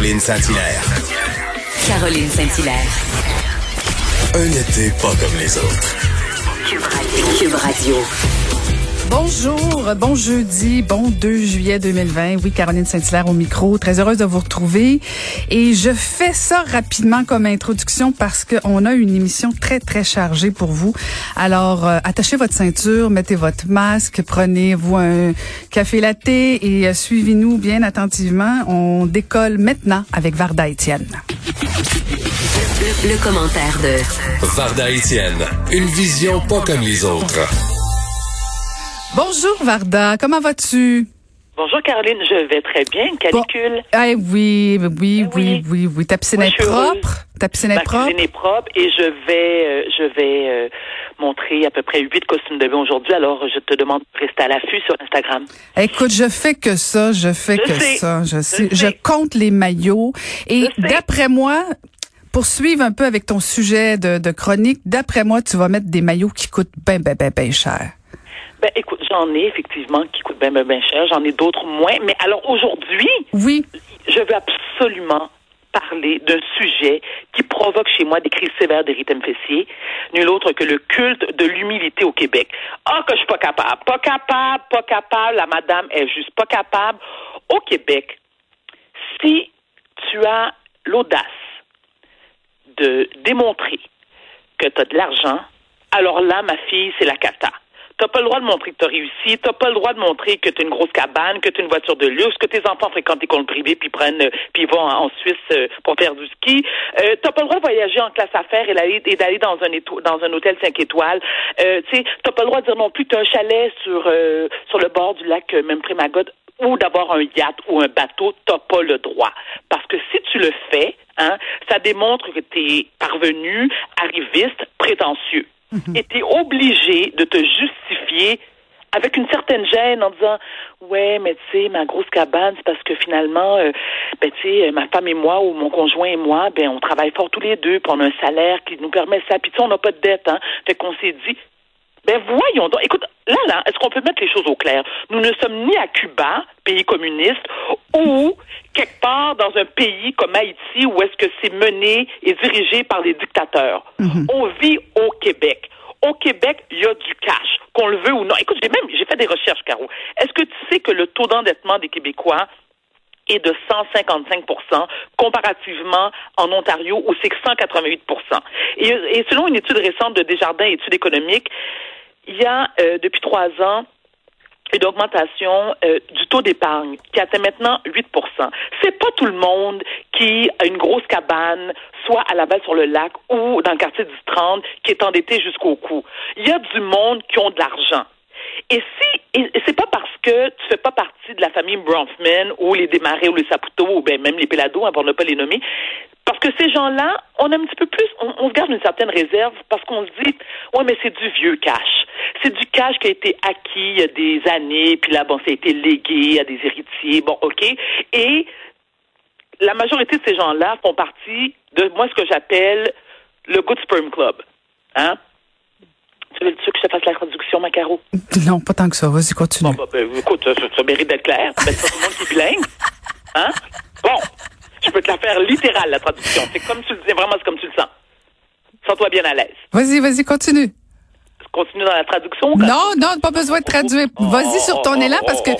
Caroline Saint-Hilaire. Caroline Saint-Hilaire. Un été pas comme les autres. Cube Radio. Cube Radio. Bonjour, bon jeudi, bon 2 juillet 2020. Oui, Caroline Saint-Hilaire au micro. Très heureuse de vous retrouver. Et je fais ça rapidement comme introduction parce qu'on a une émission très, très chargée pour vous. Alors, euh, attachez votre ceinture, mettez votre masque, prenez-vous un café latte et euh, suivez-nous bien attentivement. On décolle maintenant avec Varda Étienne. Le, le commentaire de Varda Étienne. Une vision pas comme les autres. Bonjour Varda, comment vas-tu? Bonjour Caroline, je vais très bien. Canicule. Ah oui, oui, oui, oui. oui, oui. Ta piscine est propre? Ta piscine est Ma propre? cuisine est propre et je vais, euh, je vais euh, montrer à peu près huit costumes de bain aujourd'hui. Alors, je te demande de rester à l'affût sur Instagram. Écoute, je fais que ça, je fais Je que sais, ça. Je, sais. je je sais. compte les maillots. Et d'après moi, pour suivre un peu avec ton sujet de, de chronique, d'après moi, tu vas mettre des maillots qui coûtent ben, ben, ben, ben cher. Ben, écoute, j'en ai effectivement qui coûtent bien, bien, bien cher. J'en ai d'autres moins. Mais alors, aujourd'hui, Oui. je veux absolument parler d'un sujet qui provoque chez moi des crises sévères d'érythème fessier, nul autre que le culte de l'humilité au Québec. Ah, que je suis pas capable, pas capable, pas capable, la madame est juste pas capable. Au Québec, si tu as l'audace de démontrer que tu as de l'argent, alors là, ma fille, c'est la cata. T'as pas le droit de montrer que tu as réussi, t'as pas le droit de montrer que tu une grosse cabane, que tu une voiture de luxe, que tes enfants fréquentent des comptes privés puis prennent euh, puis vont en, Suisse euh, pour faire du ski. Euh, t'as pas le droit de voyager en classe affaires et d'aller et d'aller dans un éto- dans un hôtel 5 étoiles. Euh, tu sais, t'as pas le droit de dire non plus que t'as un chalet sur euh, sur le bord du lac même Magog ou d'avoir un yacht ou un bateau, t'as pas le droit. Parce que si tu le fais, hein, ça démontre que tu es parvenu, arriviste, prétentieux. Et tu es obligé de te justifier avec une certaine gêne en disant ouais mais tu sais ma grosse cabane c'est parce que finalement euh, ben tu sais ma femme et moi ou mon conjoint et moi ben on travaille fort tous les deux puis on a un salaire qui nous permet ça puis tu sais on n'a pas de dette hein fait qu'on s'est dit ben voyons donc. Écoute, là, là, est-ce qu'on peut mettre les choses au clair? Nous ne sommes ni à Cuba, pays communiste, ou quelque part dans un pays comme Haïti où est-ce que c'est mené et dirigé par des dictateurs. On vit au Québec. Au Québec, il y a du cash, qu'on le veut ou non. Écoute, j'ai même j'ai fait des recherches, Caro. Est-ce que tu sais que le taux d'endettement des Québécois est de 155% comparativement en Ontario où c'est 188 et, et selon une étude récente de Desjardins études économiques, il y a euh, depuis trois ans une augmentation euh, du taux d'épargne qui atteint maintenant 8 C'est pas tout le monde qui a une grosse cabane, soit à Laval sur le lac ou dans le quartier du 30, qui est endetté jusqu'au cou. Il y a du monde qui ont de l'argent. Et si, et c'est pas parce que tu fais pas partie de la famille Bronfman ou les Desmarais ou les Saputo ou ben même les Pelado, hein, pour ne pas les nommer, parce que ces gens-là, on a un petit peu plus, on, on se garde une certaine réserve parce qu'on se dit, ouais, mais c'est du vieux cash. C'est du cash qui a été acquis il y a des années, puis là, bon, ça a été légué à des héritiers, bon, ok. Et la majorité de ces gens-là font partie de moi ce que j'appelle le Good Sperm Club. Hein? Tu veux, tu que je te fasse la traduction, Macaro? Non, pas tant que ça. Vas-y, continue. Bon, bah, ben, écoute, ça, ça mérite d'être clair. Ben, c'est pas tout le monde qui bilingue. Hein? Bon, je peux te la faire littérale, la traduction. C'est comme tu le dis, vraiment, c'est comme tu le sens. Sens-toi bien à l'aise. Vas-y, vas-y, continue. Continue dans la traduction. Non, non, pas besoin de traduire. Vas-y sur ton élan parce que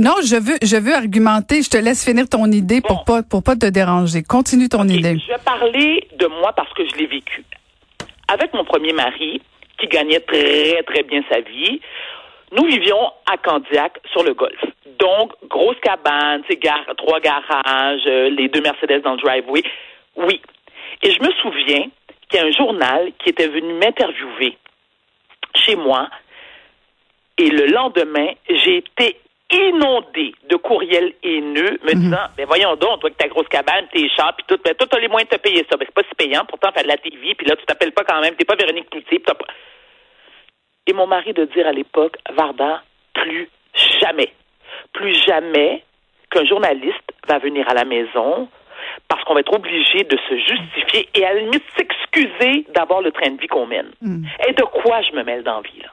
non, je veux, je veux argumenter. Je te laisse finir ton idée pour pas, pour pas te déranger. Continue ton idée. Je vais parler de moi parce que je l'ai vécu. Avec mon premier mari, qui gagnait très, très bien sa vie, nous vivions à Candiac, sur le golfe. Donc, grosse cabane, trois garages, euh, les deux Mercedes dans le driveway. Oui. Et je me souviens qu'il y a un journal qui était venu m'interviewer chez moi Et le lendemain, j'ai été inondée de courriels haineux me disant ben voyons donc toi que ta grosse cabane tes chats puis tout ben toi t'as les moyens de te payer ça ben c'est pas si payant pourtant faire de la TV puis là tu t'appelles pas quand même t'es pas Véronique Cloutier puis t'as pas et mon mari de dire à l'époque Varda plus jamais plus jamais qu'un journaliste va venir à la maison parce qu'on va être obligé de se justifier et à la limite s'excuser d'avoir le train de vie qu'on mène. Et de quoi je me mêle dans la vie, là?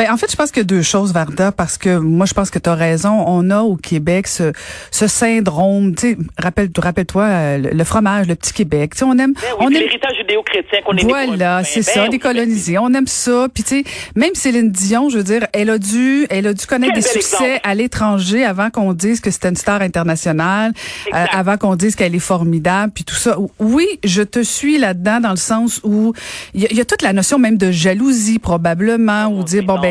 Ben en fait, je pense que deux choses, Varda, parce que moi, je pense que tu as raison. On a au Québec ce, ce syndrome. Tu sais, rappelle, rappelle-toi euh, le, le fromage, le petit Québec. Tu sais, on aime, Ben oui, on aime. l'héritage judéo-chrétien qu'on est Voilà, c'est Ben ça, décolonisé. On aime ça. Puis tu sais, même Céline Dion, je veux dire, elle a dû, elle a dû connaître Quel des succès exemple. à l'étranger avant qu'on dise que c'était une star internationale, euh, avant qu'on dise qu'elle est formidable, puis tout ça. Oui, je te suis là-dedans dans le sens où il y, y a toute la notion même de jalousie probablement, ou dire bon ben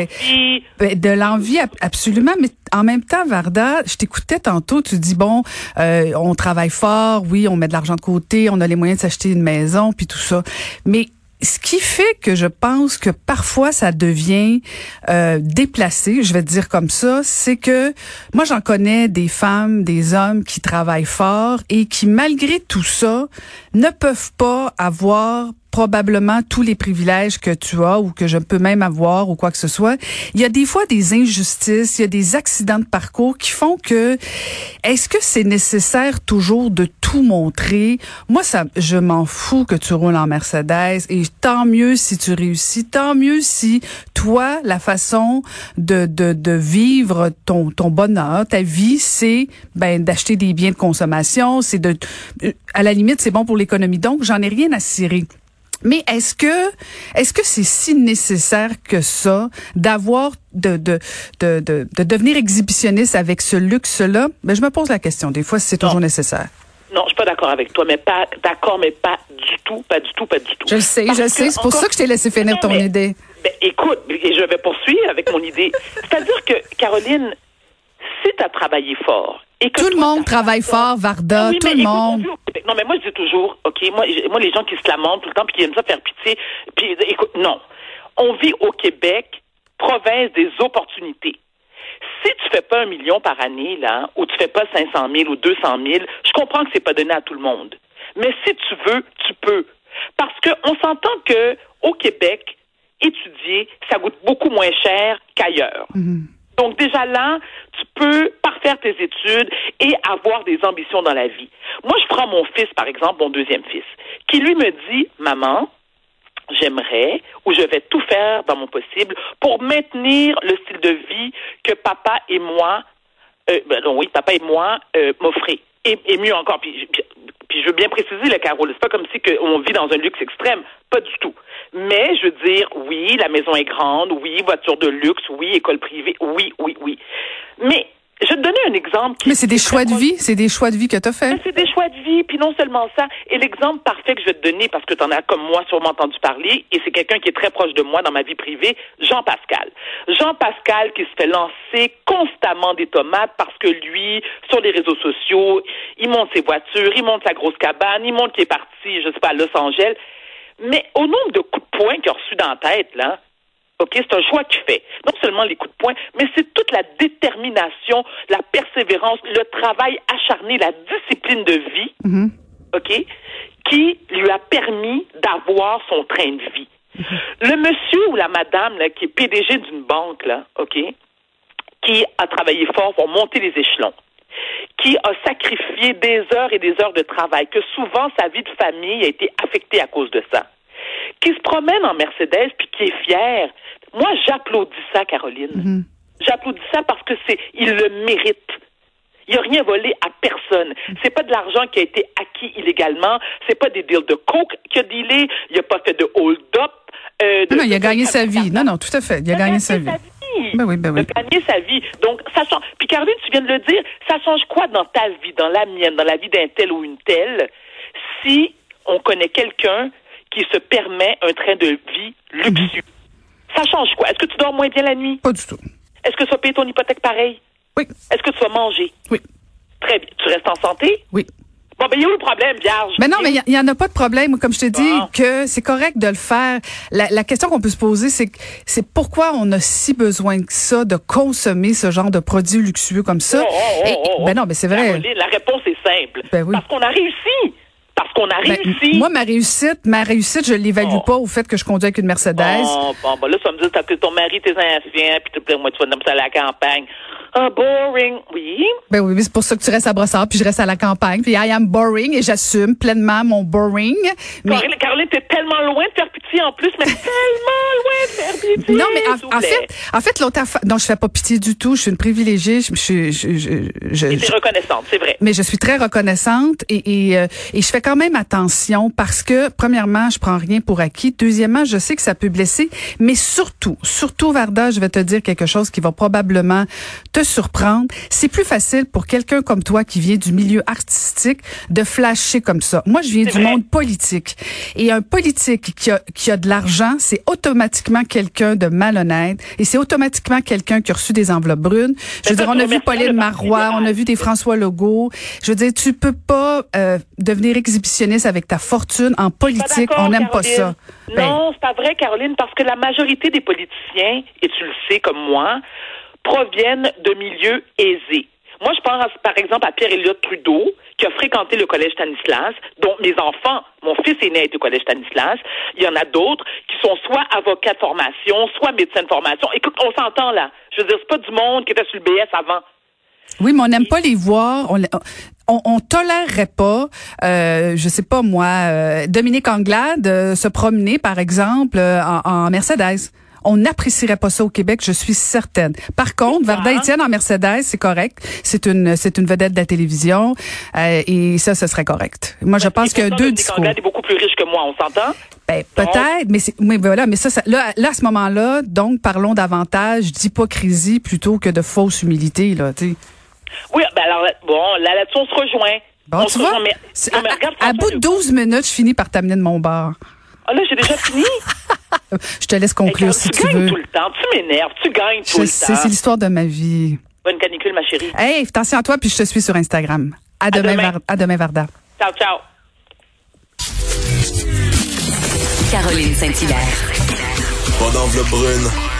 Ben, de l'envie, ab- absolument. Mais en même temps, Varda, je t'écoutais tantôt, tu dis, bon, euh, on travaille fort, oui, on met de l'argent de côté, on a les moyens de s'acheter une maison, puis tout ça. Mais ce qui fait que je pense que parfois ça devient euh, déplacé, je vais te dire comme ça, c'est que moi j'en connais des femmes, des hommes qui travaillent fort et qui malgré tout ça ne peuvent pas avoir probablement tous les privilèges que tu as ou que je peux même avoir ou quoi que ce soit. Il y a des fois des injustices, il y a des accidents de parcours qui font que est-ce que c'est nécessaire toujours de tout montrer? Moi ça je m'en fous que tu roules en Mercedes et tant mieux si tu réussis, tant mieux si toi la façon de de, de vivre ton ton bonheur, ta vie c'est ben d'acheter des biens de consommation, c'est de euh, à la limite c'est bon pour l'économie. Donc j'en ai rien à cirer. Mais est-ce que est-ce que c'est si nécessaire que ça d'avoir de de, de de de devenir exhibitionniste avec ce luxe-là? Ben je me pose la question des fois si c'est toujours nécessaire. non, je suis pas d'accord avec toi, mais pas d'accord, mais pas du tout, pas du tout, pas du tout. Je le sais, Parce je sais, c'est pour ça que je t'ai laissé finir Non, ton mais- idée. Ben, écoute, et je vais poursuivre avec mon idée. C'est-à-dire que, Caroline, si tu as travaillé fort et que Tout le monde travaille fort, Varda, Oui, tout mais le écoute, monde. Non, mais moi, je dis toujours, OK, moi, les gens qui se lamentent tout le temps puis qui aiment ça faire pitié, puis écoute, non. On vit au Québec, province des opportunités. Si tu fais pas un million par année, là, ou tu fais pas 500 000 ou 200 000, je comprends que c'est pas donné à tout le monde. Mais si tu veux, tu peux. Parce qu'on s'entend que au Québec, étudier, ça coûte beaucoup moins cher qu'ailleurs. Donc déjà là, tu peux parfaire tes études et avoir des ambitions dans la vie. Moi, je prends mon fils, par exemple, mon deuxième fils, qui lui me dit, maman, j'aimerais ou je vais tout faire dans mon possible pour maintenir le style de vie que papa et moi, euh, ben non, oui, papa et moi euh, m'offraient. Et, mieux encore, puis, puis je veux bien préciser, le Carole, c'est pas comme si on vit dans un luxe extrême, pas du tout. Mais je veux dire, oui, la maison est grande, oui, voiture de luxe, oui, école privée, oui, oui, oui. Mais je vais te donner un exemple. Qui, Mais c'est des choix de vie, c'est des choix de vie que tu as fait. c'est des choix de vie, puis non seulement ça. Et l'exemple parfait que je vais te donner, parce que tu en as comme moi sûrement entendu parler, et c'est quelqu'un qui est très proche de moi dans ma vie privée, Jean-Pascal. Jean-Pascal qui se fait lancer constamment des tomates parce que lui, sur les réseaux sociaux, il monte ses voitures, il monte sa grosse cabane, il monte qu'il est parti, je sais pas, à Los Angeles. Mais au nombre de coups de poing qu'il a reçus dans la tête, là, OK, c'est un choix qu'il fait. Non seulement les coups de poing, mais c'est toute la détermination, la persévérance, le travail acharné, la discipline de vie, OK, qui lui a permis d'avoir son train de vie. Le monsieur ou la madame là, qui est PDG d'une banque, là, qui a travaillé fort pour monter les échelons, qui a sacrifié des heures et des heures de travail, que souvent sa vie de famille a été affectée à cause de ça, qui se promène en Mercedes puis qui est fier. Moi, j'applaudis ça, Caroline. J'applaudis ça parce que c'est, il le mérite. Il n'a rien volé à personne. C'est pas de l'argent qui a été acquis illégalement. C'est pas des deals de coke qu'il a dealé. Il n'a pas fait de hold-up. euh, Non, non, il a gagné sa vie. Non, non, tout à fait. Il a gagné sa vie. Ben oui, ben oui. Il a gagné sa vie. Donc, ça change. Puis, Caroline, tu viens de le dire, ça change quoi dans ta vie, dans la mienne, dans la vie d'un tel ou une telle, si on connaît quelqu'un qui se permet un train de vie luxueux? Ça change quoi? Est-ce que tu dors moins bien la nuit? Pas du tout. Est-ce que tu vas payer ton hypothèque pareil? Oui, Est-ce que tu vas manger? oui, Très bien. Tu restes en santé? oui. Bon, ben, il y a où le problème, Vierge? Mais non, mais il n'y en a pas de problème. Comme je te dis, Bon. que c'est correct de le faire. La, la question qu'on peut se poser, c'est pourquoi on a si besoin que ça de consommer ce genre de produits luxueux comme ça? Oh, oh, oh, Et- oh, ben non, mais c'est vrai. Caroline, la réponse est simple. Ben oui. Parce qu'on a réussi. Parce qu'on a Ben, réussi. moi, ma réussite, ma réussite, je l'évalue Oh. pas au fait que je conduis avec une Mercedes. Bon, bon, bon, là, vas me t'as que ton mari, tes enfants, puis tu moi, tu vas à la campagne. Ah, boring. Oui. Ben oui, mais c'est pour ça que tu restes à Brossard, puis je reste à la campagne. Puis I am boring et j'assume pleinement mon boring. Mais Caroline, Caroline, t'es tellement loin de faire pitié en plus, mais tellement loin de faire pitié. non, mais en, fait, en fait, l'autre affaire, non, je fais pas pitié du tout. Je suis une privilégiée. Je, je, je, je, je- Et je- t'es reconnaissante, c'est vrai. mais je suis très reconnaissante et, et, euh, et je fais quand même attention parce que, premièrement, je prends rien pour acquis. Deuxièmement, je sais que ça peut blesser, mais surtout, surtout, Varda, je vais te dire quelque chose qui va probablement te surprendre. C'est plus facile pour quelqu'un comme toi qui vient du milieu artistique de flasher comme ça. Moi, je viens du vrai. monde politique. Et un politique qui a, qui a de l'argent, c'est automatiquement quelqu'un de malhonnête et c'est automatiquement quelqu'un qui a reçu des enveloppes brunes. Je veux dire, on a vu Pauline Marois, on a vu des François Legault. Je veux dire, tu peux pas euh, devenir exhibitionniste avec ta fortune en politique. On n'aime pas ça. Ben, Non, c'est pas vrai, Caroline, parce que la majorité des politiciens, et tu le sais comme moi, proviennent de milieux aisés. Moi, je pense, par exemple, à Pierre-Éliott Trudeau, qui a fréquenté le collège Stanislas, dont mes enfants, mon fils aîné est au collège Stanislas. Il y en a d'autres qui sont soit avocats de formation, soit médecins de formation. Écoute, on s'entend là. Je veux dire, c'est pas du monde qui était sur le BS avant. Oui, mais on n'aime pas les voir. On, on, on tolérerait pas, euh, je sais pas moi, euh, Dominique Anglade euh, se promener, par exemple, euh, en, en Mercedes. On n'apprécierait pas ça au Québec, je suis certaine. Par contre, Varda Étienne en Mercedes, c'est correct. C'est une, c'est une vedette de la télévision euh, et ça, ce serait correct. Moi, je pense Et qu'il y a pourtant, deux Dominique discours. Anglade est beaucoup plus riche que moi, on s'entend? Ben, peut-être, mais mais voilà, mais ça, ça- là, là, à ce moment-là, donc, parlons davantage d'hypocrisie plutôt que de fausse humilité, là, tu sais. Oui, ben alors, bon, là, là-dessus, on se rejoint. Bon, on tu se vois, rejoint, mais- c'est- non, mais à, regarde, à François bout de Legault. 12 minutes, je finis par t'amener de mon bar. Ah là, j'ai déjà fini. Je te laisse conclure si tu tu gagnes veux. tout le temps. Tu m'énerves. Tu gagnes tout Je le sais, temps. c'est l'histoire de ma vie. Bonne canicule, ma chérie. Hey, attention à toi, puis je te suis sur Instagram. À, demain, demain. Var- à demain, Varda. Ciao, ciao. Caroline Saint-Hilaire. Pas d'enveloppe brune,